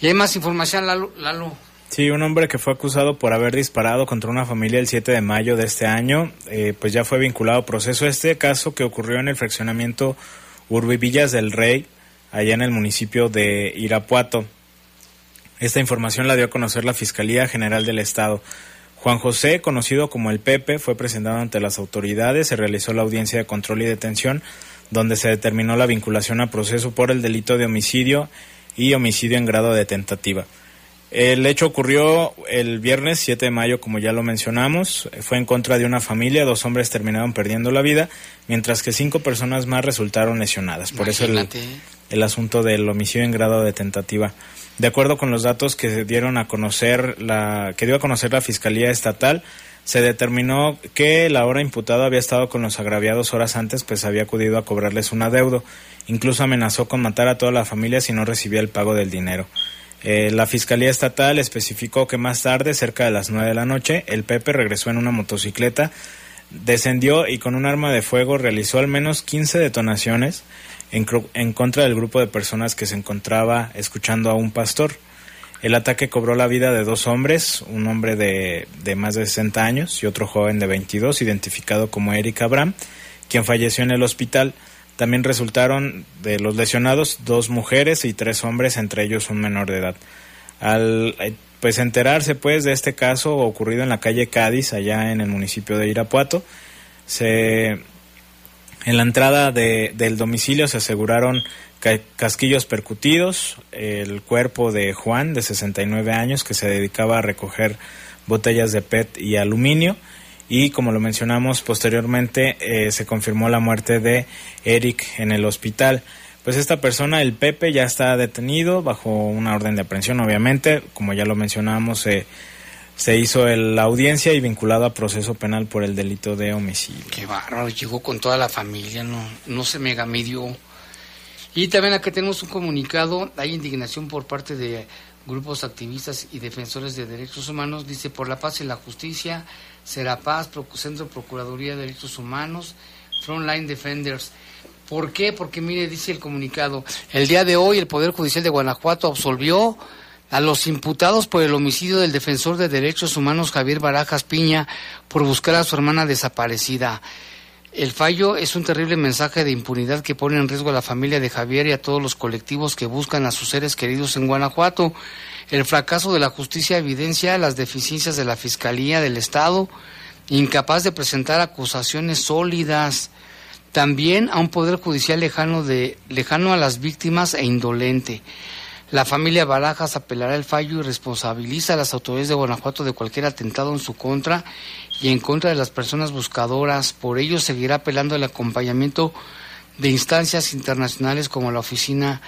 Y hay más información, Lalo. Lalo. Sí, un hombre que fue acusado por haber disparado contra una familia el 7 de mayo de este año, eh, pues ya fue vinculado a proceso. Este caso que ocurrió en el fraccionamiento Urbivillas del Rey, allá en el municipio de Irapuato. Esta información la dio a conocer la Fiscalía General del Estado. Juan José, conocido como el Pepe, fue presentado ante las autoridades, se realizó la audiencia de control y detención, donde se determinó la vinculación a proceso por el delito de homicidio y homicidio en grado de tentativa. El hecho ocurrió el viernes 7 de mayo, como ya lo mencionamos. Fue en contra de una familia, dos hombres terminaron perdiendo la vida, mientras que cinco personas más resultaron lesionadas. Por eso el, el asunto del homicidio en grado de tentativa. De acuerdo con los datos que dieron a conocer la que dio a conocer la Fiscalía Estatal, se determinó que la hora imputada había estado con los agraviados horas antes, pues había acudido a cobrarles un adeudo. Incluso amenazó con matar a toda la familia si no recibía el pago del dinero. Eh, la Fiscalía Estatal especificó que más tarde, cerca de las nueve de la noche, el Pepe regresó en una motocicleta, descendió y con un arma de fuego realizó al menos 15 detonaciones en, contra del grupo de personas que se encontraba escuchando a un pastor. El ataque cobró la vida de dos hombres, un hombre de, de, más de 60 años y otro joven de 22, identificado como Eric Abraham, quien falleció en el hospital. También resultaron de los lesionados dos mujeres y tres hombres, entre ellos un menor de edad. Al eh, pues enterarse pues de este caso ocurrido en la calle Cádiz, allá en el municipio de Irapuato, se en la entrada de, del domicilio se aseguraron casquillos percutidos, el cuerpo de Juan, de 69 años, que se dedicaba a recoger botellas de PET y aluminio, y como lo mencionamos posteriormente, eh, se confirmó la muerte de Eric en el hospital. Pues esta persona, el Pepe, ya está detenido bajo una orden de aprehensión, obviamente, como ya lo mencionamos, eh, se hizo la audiencia y vinculado a proceso penal por el delito de homicidio. Qué bárbaro, llegó con toda la familia, no, no se megamidió. Y también acá tenemos un comunicado, hay indignación por parte de grupos activistas y defensores de derechos humanos, dice por la paz y la justicia, Serapaz, Centro Procuraduría de Derechos Humanos, Frontline Defenders. ¿Por qué? Porque mire, dice el comunicado, el día de hoy el Poder Judicial de Guanajuato absolvió a los imputados por el homicidio del defensor de derechos humanos Javier Barajas Piña por buscar a su hermana desaparecida. El fallo es un terrible mensaje de impunidad que pone en riesgo a la familia de Javier y a todos los colectivos que buscan a sus seres queridos en Guanajuato. El fracaso de la justicia evidencia las deficiencias de la Fiscalía del Estado, incapaz de presentar acusaciones sólidas. También a un poder judicial lejano, de, lejano a las víctimas e indolente. La familia Barajas apelará el fallo y responsabiliza a las autoridades de Guanajuato de cualquier atentado en su contra y en contra de las personas buscadoras. Por ello seguirá apelando el acompañamiento de instancias internacionales como la Oficina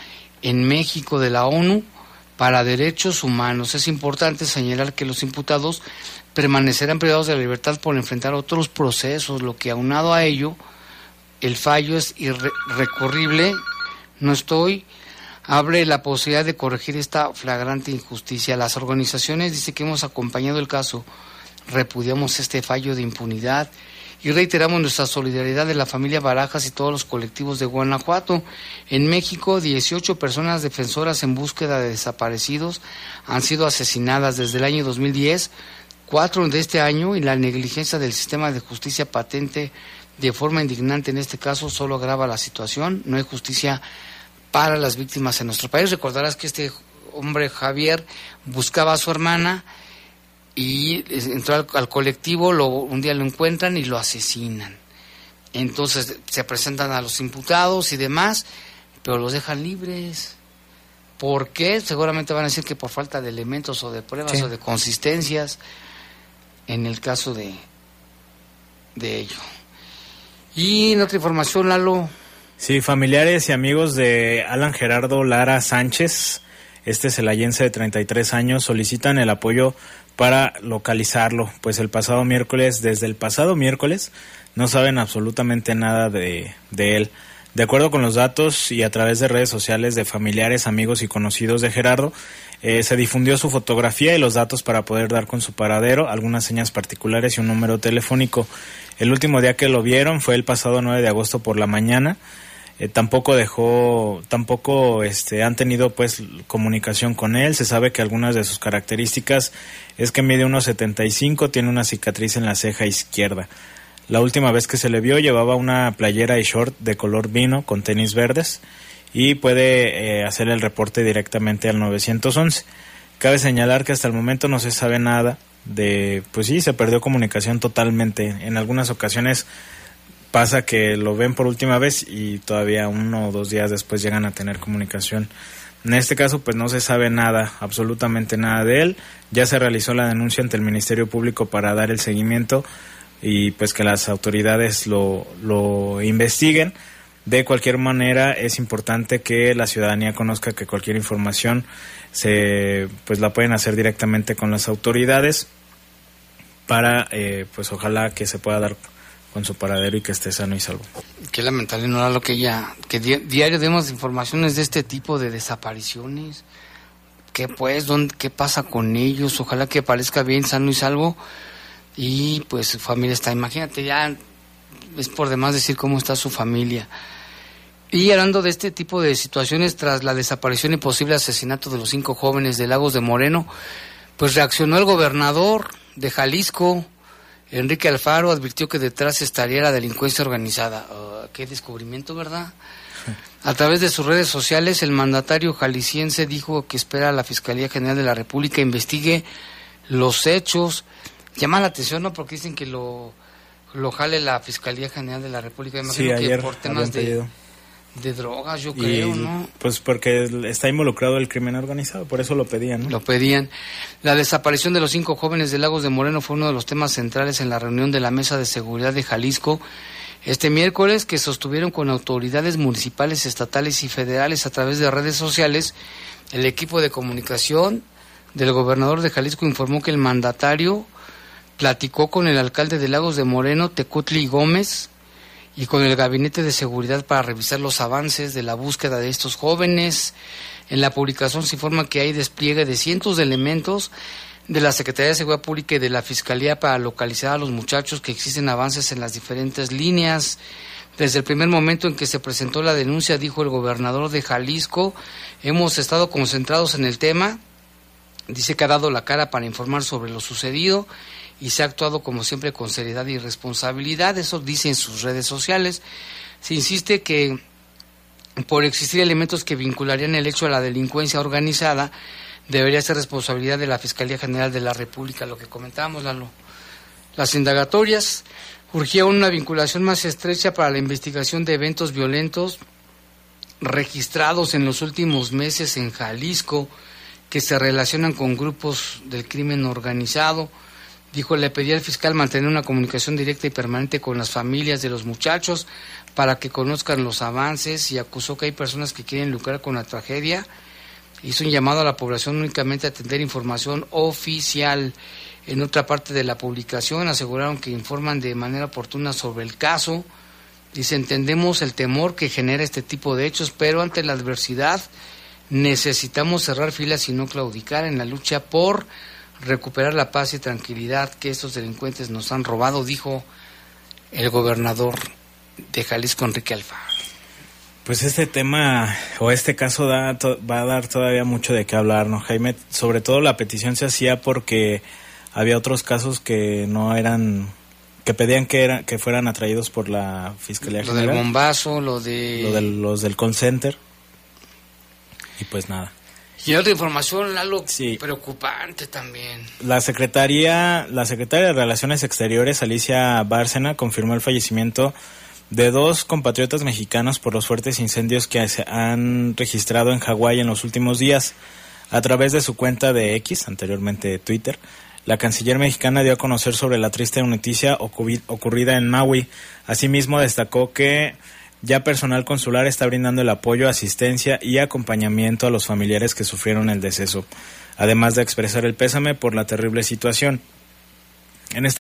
en México de la ONU para Derechos Humanos. Es importante señalar que los imputados permanecerán privados de la libertad por enfrentar otros procesos, lo que aunado a ello, el fallo es irrecurrible. No estoy abre la posibilidad de corregir esta flagrante injusticia. Las organizaciones dice que hemos acompañado el caso, repudiamos este fallo de impunidad y reiteramos nuestra solidaridad de la familia Barajas y todos los colectivos de Guanajuato. En México, 18 personas defensoras en búsqueda de desaparecidos han sido asesinadas desde el año 2010, cuatro de este año y la negligencia del sistema de justicia patente de forma indignante en este caso solo agrava la situación. No hay justicia para las víctimas en nuestro país. Recordarás que este hombre Javier buscaba a su hermana y entró al, colectivo, lo, un día lo encuentran y lo asesinan. Entonces se presentan a los imputados y demás, pero los dejan libres. ¿Por qué? Seguramente van a decir que por falta de elementos o de pruebas o de consistencias en el caso de, de ello. Y en otra información, Lalo, Sí, familiares y amigos de Alan Gerardo Lara Sánchez, este celayense de 33 años, solicitan el apoyo para localizarlo, pues el pasado miércoles, desde el pasado miércoles, no saben absolutamente nada de, de él. De acuerdo con los datos y a través de redes sociales de familiares, amigos y conocidos de Gerardo, eh, se difundió su fotografía y los datos para poder dar con su paradero, algunas señas particulares y un número telefónico. El último día que lo vieron fue el pasado 9 de agosto por la mañana. Eh, tampoco dejó, tampoco este, han tenido pues comunicación con él. Se sabe que algunas de sus características es que mide unos 75, tiene una cicatriz en la ceja izquierda. La última vez que se le vio llevaba una playera y short de color vino con tenis verdes y puede eh, hacer el reporte directamente al 911. Cabe señalar que hasta el momento no se sabe nada de, pues sí, se perdió comunicación totalmente. En algunas ocasiones pasa que lo ven por última vez y todavía uno o dos días después llegan a tener comunicación. En este caso, pues no se sabe nada, absolutamente nada de él. Ya se realizó la denuncia ante el Ministerio Público para dar el seguimiento y pues que las autoridades lo, lo investiguen. De cualquier manera, es importante que la ciudadanía conozca que cualquier información se, pues la pueden hacer directamente con las autoridades para, eh, pues ojalá que se pueda dar con su paradero y que esté sano y salvo. Qué lamentable, no era lo que ya, que diario demos informaciones de este tipo de desapariciones. ¿Qué pues? Dónde, ¿Qué pasa con ellos? Ojalá que aparezca bien, sano y salvo. Y pues su familia está, imagínate, ya es por demás decir cómo está su familia. Y hablando de este tipo de situaciones, tras la desaparición y posible asesinato de los cinco jóvenes de Lagos de Moreno, pues reaccionó el gobernador de Jalisco, Enrique Alfaro advirtió que detrás estaría la delincuencia organizada. Oh, qué descubrimiento, ¿verdad? A través de sus redes sociales, el mandatario jalisciense dijo que espera a la Fiscalía General de la República investigue los hechos. Llama la atención, ¿no? Porque dicen que lo, lo jale la Fiscalía General de la República. sí, ayer por temas de, de drogas, yo creo, ¿no? Pues porque está involucrado el crimen organizado, por eso lo pedían, ¿no? Lo pedían. La desaparición de los cinco jóvenes de Lagos de Moreno fue uno de los temas centrales en la reunión de la Mesa de Seguridad de Jalisco este miércoles que sostuvieron con autoridades municipales, estatales y federales a través de redes sociales. El equipo de comunicación del gobernador de Jalisco informó que el mandatario platicó con el alcalde de Lagos de Moreno, Tecutli Gómez, y con el Gabinete de Seguridad para revisar los avances de la búsqueda de estos jóvenes. En la publicación se informa que hay despliegue de cientos de elementos de la Secretaría de Seguridad Pública y de la Fiscalía para localizar a los muchachos que existen avances en las diferentes líneas. Desde el primer momento en que se presentó la denuncia, dijo el gobernador de Jalisco, hemos estado concentrados en el tema. Dice que ha dado la cara para informar sobre lo sucedido y se ha actuado como siempre con seriedad y responsabilidad. Eso dice en sus redes sociales. Se insiste que por existir elementos que vincularían el hecho a la delincuencia organizada, debería ser responsabilidad de la Fiscalía General de la República, lo que comentábamos, Lalo. Las indagatorias urgía una vinculación más estrecha para la investigación de eventos violentos registrados en los últimos meses en Jalisco que se relacionan con grupos del crimen organizado. Dijo, le pedía al fiscal mantener una comunicación directa y permanente con las familias de los muchachos para que conozcan los avances y acusó que hay personas que quieren lucrar con la tragedia. Hizo un llamado a la población únicamente a atender información oficial. En otra parte de la publicación aseguraron que informan de manera oportuna sobre el caso. Dice, entendemos el temor que genera este tipo de hechos, pero ante la adversidad necesitamos cerrar filas y no claudicar en la lucha por recuperar la paz y tranquilidad que estos delincuentes nos han robado, dijo el gobernador de Jalisco, Enrique Alfaro. Pues este tema o este caso da, va a dar todavía mucho de qué hablar, ¿no, Jaime? Sobre todo la petición se hacía porque había otros casos que no eran que pedían que eran que fueran atraídos por la fiscalía lo del bombazo lo de lo de los del call center y pues nada y otra información Lalo preocupante también la secretaría la secretaria de relaciones exteriores Alicia Bárcena confirmó el fallecimiento de dos compatriotas mexicanos por los fuertes incendios que se han registrado en Hawái en los últimos días. A través de su cuenta de X, anteriormente Twitter, la canciller mexicana dio a conocer sobre la triste noticia ocurrida en Maui. Asimismo, destacó que ya personal consular está brindando el apoyo, asistencia y acompañamiento a los familiares que sufrieron el deceso, además de expresar el pésame por la terrible situación. En